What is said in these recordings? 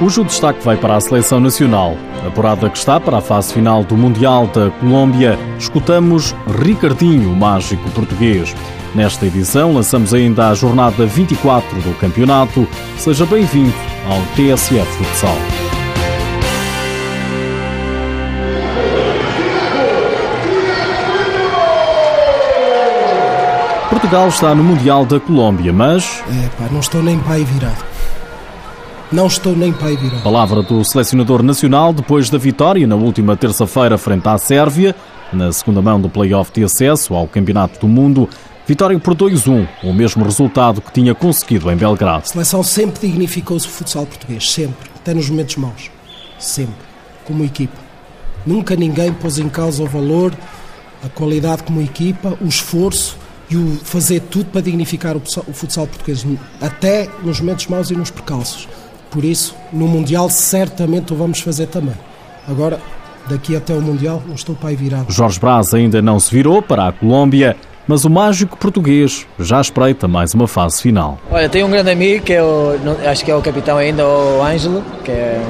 Hoje o destaque vai para a seleção nacional. Apurada que está para a fase final do Mundial da Colômbia, escutamos Ricardinho, o mágico português. Nesta edição lançamos ainda a jornada 24 do campeonato. Seja bem-vindo ao TSF Futsal. Portugal está no Mundial da Colômbia, mas. É pá, não estou nem pai virado. Não estou nem pai virado. Palavra do selecionador nacional depois da vitória na última terça-feira frente à Sérvia, na segunda mão do play-off de acesso ao Campeonato do Mundo. Vitória por 2-1, o mesmo resultado que tinha conseguido em Belgrado. A seleção sempre dignificou-se o futsal português, sempre, até nos momentos maus. Sempre, como equipa. Nunca ninguém pôs em causa o valor, a qualidade como equipa, o esforço e o fazer tudo para dignificar o futsal português, até nos momentos maus e nos percalços. Por isso, no Mundial, certamente o vamos fazer também. Agora, daqui até o Mundial, não estou para aí virado. Jorge Braz ainda não se virou para a Colômbia, mas o mágico português já espreita mais uma fase final. Olha, tenho um grande amigo, que é o, acho que é o capitão ainda, o Ângelo, que é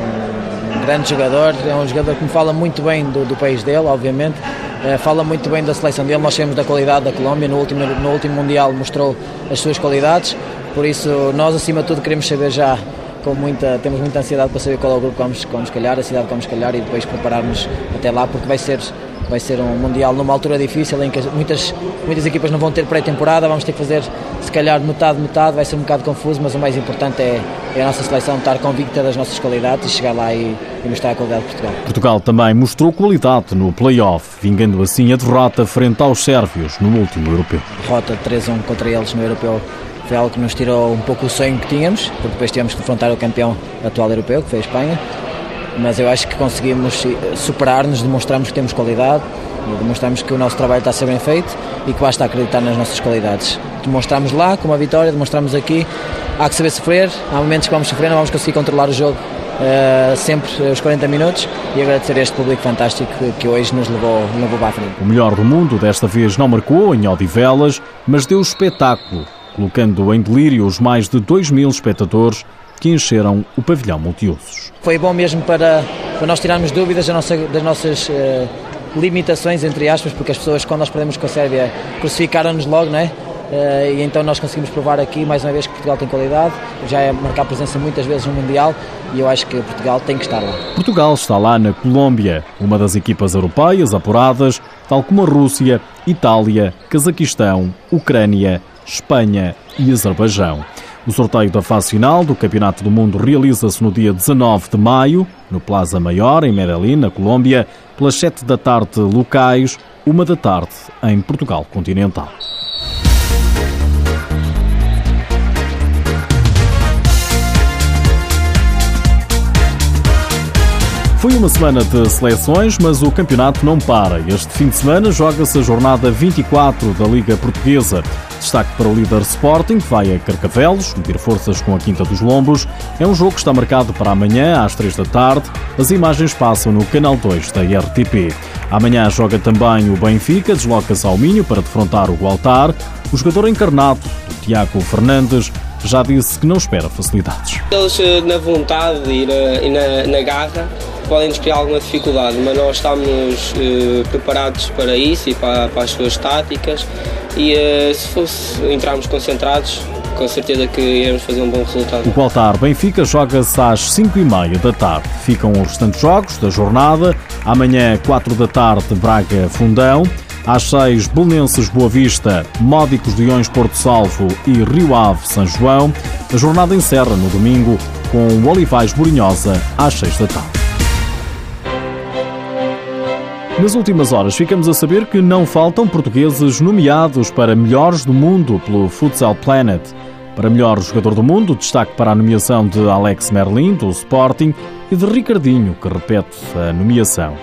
um grande jogador, é um jogador que me fala muito bem do, do país dele, obviamente. É, fala muito bem da seleção dele, nós sabemos da qualidade da Colômbia, no último, no último Mundial mostrou as suas qualidades, por isso nós acima de tudo queremos saber já com muita, temos muita ansiedade para saber qual é o grupo que vamos, que vamos calhar, a cidade que vamos calhar e depois prepararmos até lá, porque vai ser, vai ser um Mundial numa altura difícil em que muitas, muitas equipas não vão ter pré-temporada, vamos ter que fazer se calhar metade, metade, vai ser um bocado confuso, mas o mais importante é, é a nossa seleção estar convicta das nossas qualidades e chegar lá e, e mostrar a qualidade de Portugal. Portugal também mostrou qualidade no play-off, vingando assim a derrota frente aos sérvios no último europeu. Derrota 3-1 contra eles no europeu foi algo que nos tirou um pouco o sonho que tínhamos, porque depois tivemos que enfrentar o campeão atual europeu, que foi a Espanha. Mas eu acho que conseguimos superar-nos, demonstramos que temos qualidade, demonstramos que o nosso trabalho está a ser bem feito e que basta acreditar nas nossas qualidades. Demonstramos lá com uma vitória, demonstramos aqui. Há que saber sofrer, há momentos que vamos sofrer, não vamos conseguir controlar o jogo Uh, sempre os 40 minutos e agradecer a este público fantástico que hoje nos levou, levou para a frente. O melhor do mundo desta vez não marcou em Odivelas, mas deu espetáculo colocando em delírio os mais de 2 mil espectadores que encheram o pavilhão multiusos. Foi bom mesmo para, para nós tirarmos dúvidas das nossas, das nossas uh, limitações, entre aspas, porque as pessoas, quando nós perdemos com a Sérvia, crucificaram-nos logo, não é? Uh, e então nós conseguimos provar aqui mais uma vez que Portugal tem qualidade, já é marcar presença muitas vezes no Mundial e eu acho que Portugal tem que estar lá. Portugal está lá na Colômbia, uma das equipas europeias apuradas, tal como a Rússia, Itália, Cazaquistão, Ucrânia Espanha e Azerbaijão. O sorteio da fase final do Campeonato do Mundo realiza-se no dia 19 de maio, no Plaza Maior, em Medellín, na Colômbia, pelas 7 da tarde locais, 1 da tarde em Portugal continental. Foi uma semana de seleções, mas o campeonato não para. Este fim de semana joga-se a jornada 24 da Liga Portuguesa. Destaque para o líder Sporting, que vai a Carcavelos, meter forças com a Quinta dos Lombos. É um jogo que está marcado para amanhã, às 3 da tarde. As imagens passam no canal 2 da RTP. Amanhã joga também o Benfica, desloca-se ao Minho para defrontar o Gualtar. O jogador encarnado, Tiago Fernandes, já disse que não espera facilidades. Eles, eh, na vontade e na, e na, na garra, podem nos criar alguma dificuldade, mas nós estamos eh, preparados para isso e para, para as suas táticas e eh, se fosse entrarmos concentrados, com certeza que iremos fazer um bom resultado. O Qualtar Benfica joga-se às 5 e meia da tarde. Ficam os restantes jogos da jornada. Amanhã, 4 da tarde, Braga Fundão. Às 6, Belenenses Boa Vista, Módicos Leões Porto Salvo e Rio Ave São João. A jornada encerra no domingo com o Olivais Borinhosa às 6 da tarde. Nas últimas horas ficamos a saber que não faltam portugueses nomeados para melhores do mundo pelo Futsal Planet. Para melhor jogador do mundo, destaque para a nomeação de Alex Merlin, do Sporting, e de Ricardinho, que repete a nomeação.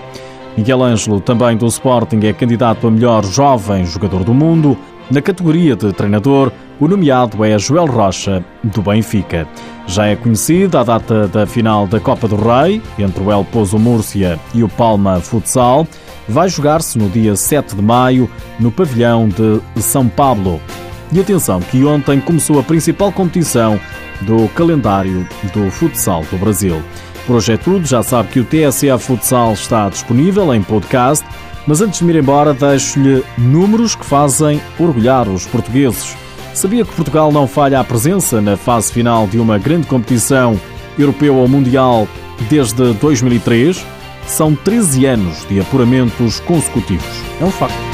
Miguel Ângelo, também do Sporting, é candidato a melhor jovem jogador do mundo. Na categoria de treinador, o nomeado é Joel Rocha, do Benfica. Já é conhecida a data da final da Copa do Rei, entre o El Pozo Múrcia e o Palma Futsal vai jogar-se no dia 7 de maio no pavilhão de São Paulo. E atenção que ontem começou a principal competição do calendário do futsal do Brasil. Por hoje é tudo, já sabe que o TSA Futsal está disponível em podcast, mas antes de me ir embora, deixo-lhe números que fazem orgulhar os portugueses. Sabia que Portugal não falha a presença na fase final de uma grande competição europeu ou mundial desde 2003? São 13 anos de apuramentos consecutivos. É um facto.